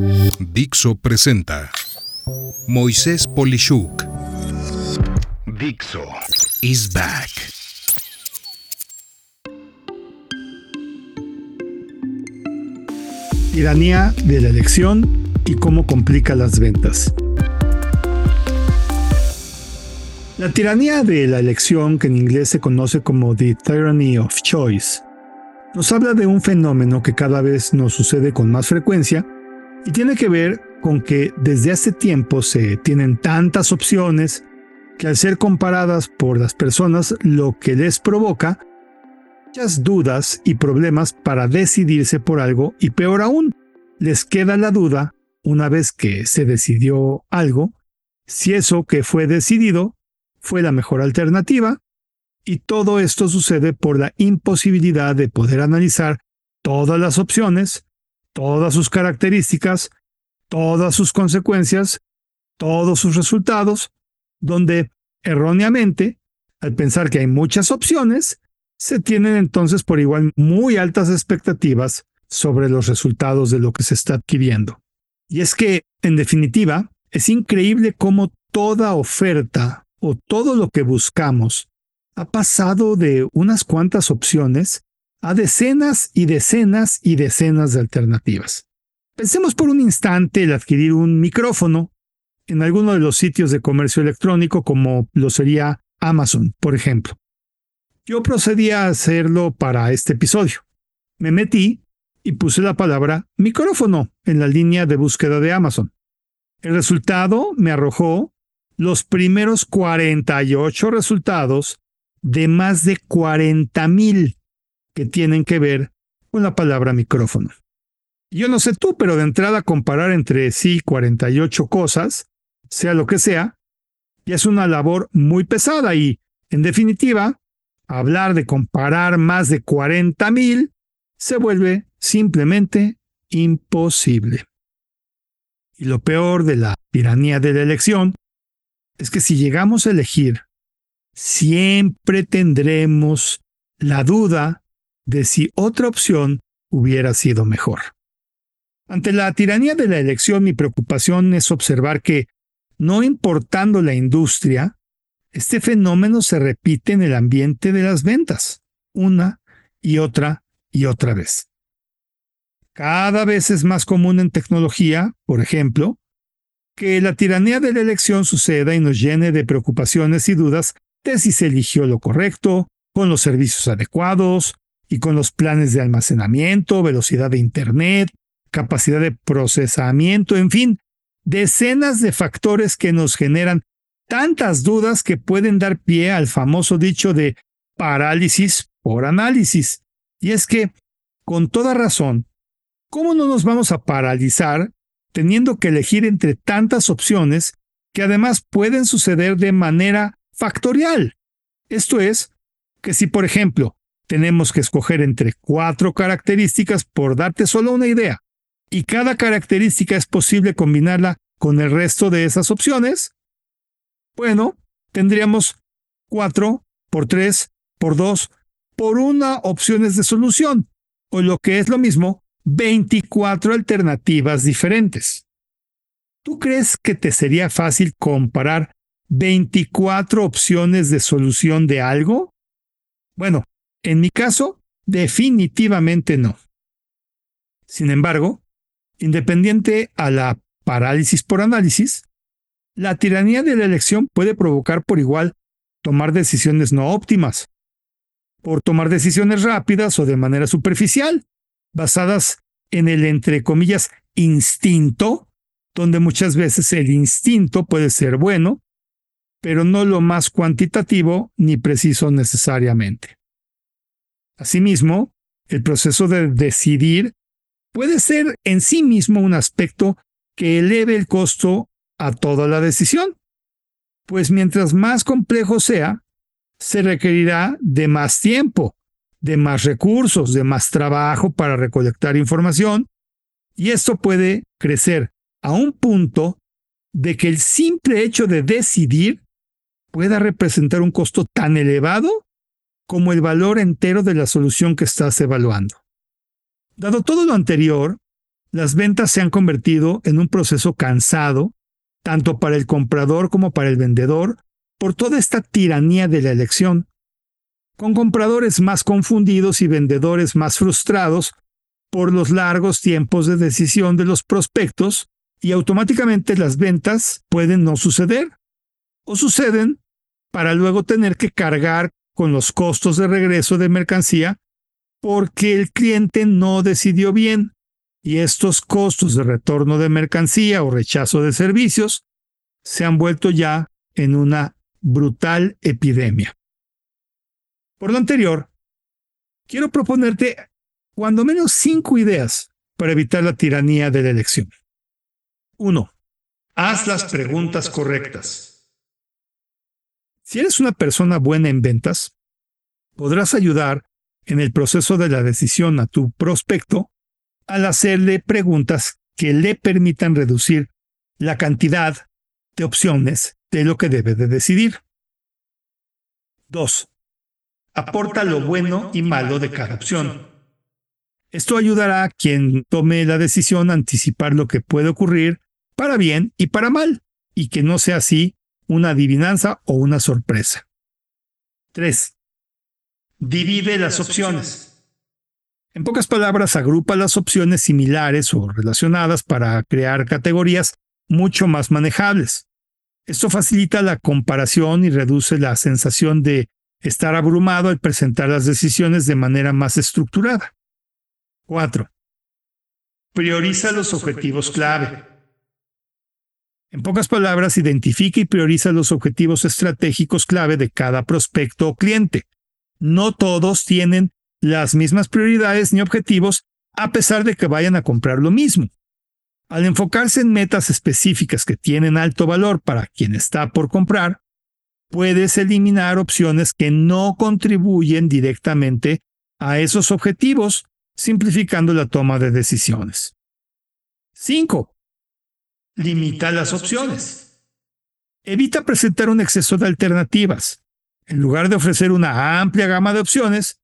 Dixo presenta Moisés Polishuk. Dixo is back. Tiranía de la elección y cómo complica las ventas. La tiranía de la elección, que en inglés se conoce como The Tyranny of Choice, nos habla de un fenómeno que cada vez nos sucede con más frecuencia y tiene que ver con que desde hace tiempo se tienen tantas opciones que al ser comparadas por las personas lo que les provoca muchas dudas y problemas para decidirse por algo. Y peor aún, les queda la duda, una vez que se decidió algo, si eso que fue decidido fue la mejor alternativa, y todo esto sucede por la imposibilidad de poder analizar todas las opciones, todas sus características, todas sus consecuencias, todos sus resultados, donde erróneamente, al pensar que hay muchas opciones, se tienen entonces por igual muy altas expectativas sobre los resultados de lo que se está adquiriendo. Y es que, en definitiva, es increíble cómo toda oferta o todo lo que buscamos ha pasado de unas cuantas opciones a decenas y decenas y decenas de alternativas. Pensemos por un instante el adquirir un micrófono en alguno de los sitios de comercio electrónico como lo sería Amazon, por ejemplo. Yo procedí a hacerlo para este episodio. Me metí y puse la palabra micrófono en la línea de búsqueda de Amazon. El resultado me arrojó los primeros 48 resultados de más de 40.000 que tienen que ver con la palabra micrófono. Yo no sé tú, pero de entrada comparar entre sí 48 cosas, sea lo que sea, ya es una labor muy pesada y, en definitiva, hablar de comparar más de 40.000 se vuelve simplemente imposible. Y lo peor de la tiranía de la elección es que si llegamos a elegir, siempre tendremos la duda de si otra opción hubiera sido mejor. Ante la tiranía de la elección, mi preocupación es observar que, no importando la industria, este fenómeno se repite en el ambiente de las ventas, una y otra y otra vez. Cada vez es más común en tecnología, por ejemplo, que la tiranía de la elección suceda y nos llene de preocupaciones y dudas de si se eligió lo correcto, con los servicios adecuados y con los planes de almacenamiento, velocidad de Internet, capacidad de procesamiento, en fin, decenas de factores que nos generan tantas dudas que pueden dar pie al famoso dicho de parálisis por análisis. Y es que, con toda razón, ¿cómo no nos vamos a paralizar teniendo que elegir entre tantas opciones que además pueden suceder de manera factorial? Esto es, que si por ejemplo tenemos que escoger entre cuatro características por darte solo una idea, y cada característica es posible combinarla con el resto de esas opciones, bueno, tendríamos 4 por 3 por 2 por una opciones de solución, o lo que es lo mismo, 24 alternativas diferentes. ¿Tú crees que te sería fácil comparar 24 opciones de solución de algo? Bueno, en mi caso, definitivamente no. Sin embargo, independiente a la parálisis por análisis, la tiranía de la elección puede provocar por igual tomar decisiones no óptimas, por tomar decisiones rápidas o de manera superficial, basadas en el, entre comillas, instinto, donde muchas veces el instinto puede ser bueno, pero no lo más cuantitativo ni preciso necesariamente. Asimismo, el proceso de decidir puede ser en sí mismo un aspecto que eleve el costo a toda la decisión, pues mientras más complejo sea, se requerirá de más tiempo, de más recursos, de más trabajo para recolectar información, y esto puede crecer a un punto de que el simple hecho de decidir pueda representar un costo tan elevado como el valor entero de la solución que estás evaluando. Dado todo lo anterior, las ventas se han convertido en un proceso cansado, tanto para el comprador como para el vendedor, por toda esta tiranía de la elección, con compradores más confundidos y vendedores más frustrados por los largos tiempos de decisión de los prospectos y automáticamente las ventas pueden no suceder o suceden para luego tener que cargar con los costos de regreso de mercancía porque el cliente no decidió bien y estos costos de retorno de mercancía o rechazo de servicios se han vuelto ya en una brutal epidemia. Por lo anterior, quiero proponerte cuando menos cinco ideas para evitar la tiranía de la elección. 1. Haz las preguntas correctas. Si eres una persona buena en ventas, podrás ayudar en el proceso de la decisión a tu prospecto al hacerle preguntas que le permitan reducir la cantidad de opciones de lo que debe de decidir. 2. Aporta lo bueno y malo de cada opción. Esto ayudará a quien tome la decisión a anticipar lo que puede ocurrir para bien y para mal, y que no sea así una adivinanza o una sorpresa. 3. Divide las opciones. En pocas palabras, agrupa las opciones similares o relacionadas para crear categorías mucho más manejables. Esto facilita la comparación y reduce la sensación de estar abrumado al presentar las decisiones de manera más estructurada. 4. Prioriza los objetivos clave. En pocas palabras, identifica y prioriza los objetivos estratégicos clave de cada prospecto o cliente. No todos tienen las mismas prioridades ni objetivos a pesar de que vayan a comprar lo mismo. Al enfocarse en metas específicas que tienen alto valor para quien está por comprar, puedes eliminar opciones que no contribuyen directamente a esos objetivos, simplificando la toma de decisiones. 5. Limita las opciones. Evita presentar un exceso de alternativas. En lugar de ofrecer una amplia gama de opciones,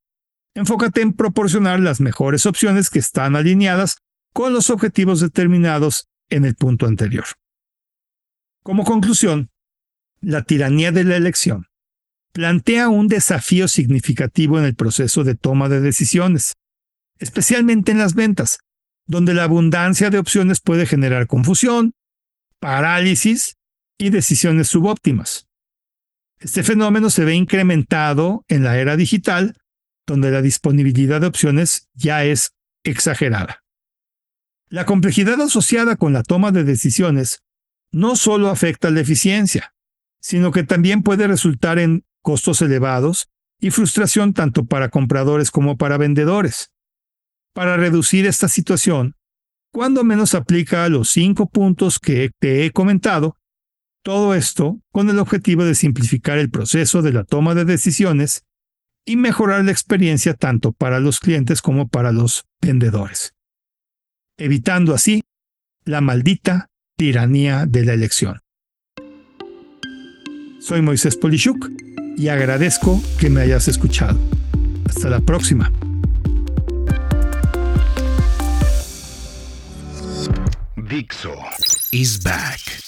enfócate en proporcionar las mejores opciones que están alineadas con los objetivos determinados en el punto anterior. Como conclusión, la tiranía de la elección, plantea un desafío significativo en el proceso de toma de decisiones, especialmente en las ventas, donde la abundancia de opciones puede generar confusión, parálisis y decisiones subóptimas. Este fenómeno se ve incrementado en la era digital, donde la disponibilidad de opciones ya es exagerada. La complejidad asociada con la toma de decisiones no solo afecta la eficiencia, sino que también puede resultar en costos elevados y frustración tanto para compradores como para vendedores. Para reducir esta situación, cuando menos aplica los cinco puntos que te he comentado, todo esto con el objetivo de simplificar el proceso de la toma de decisiones y mejorar la experiencia tanto para los clientes como para los vendedores, evitando así la maldita tiranía de la elección. Soy Moisés Polishuk y agradezco que me hayas escuchado. Hasta la próxima. Dixo is back.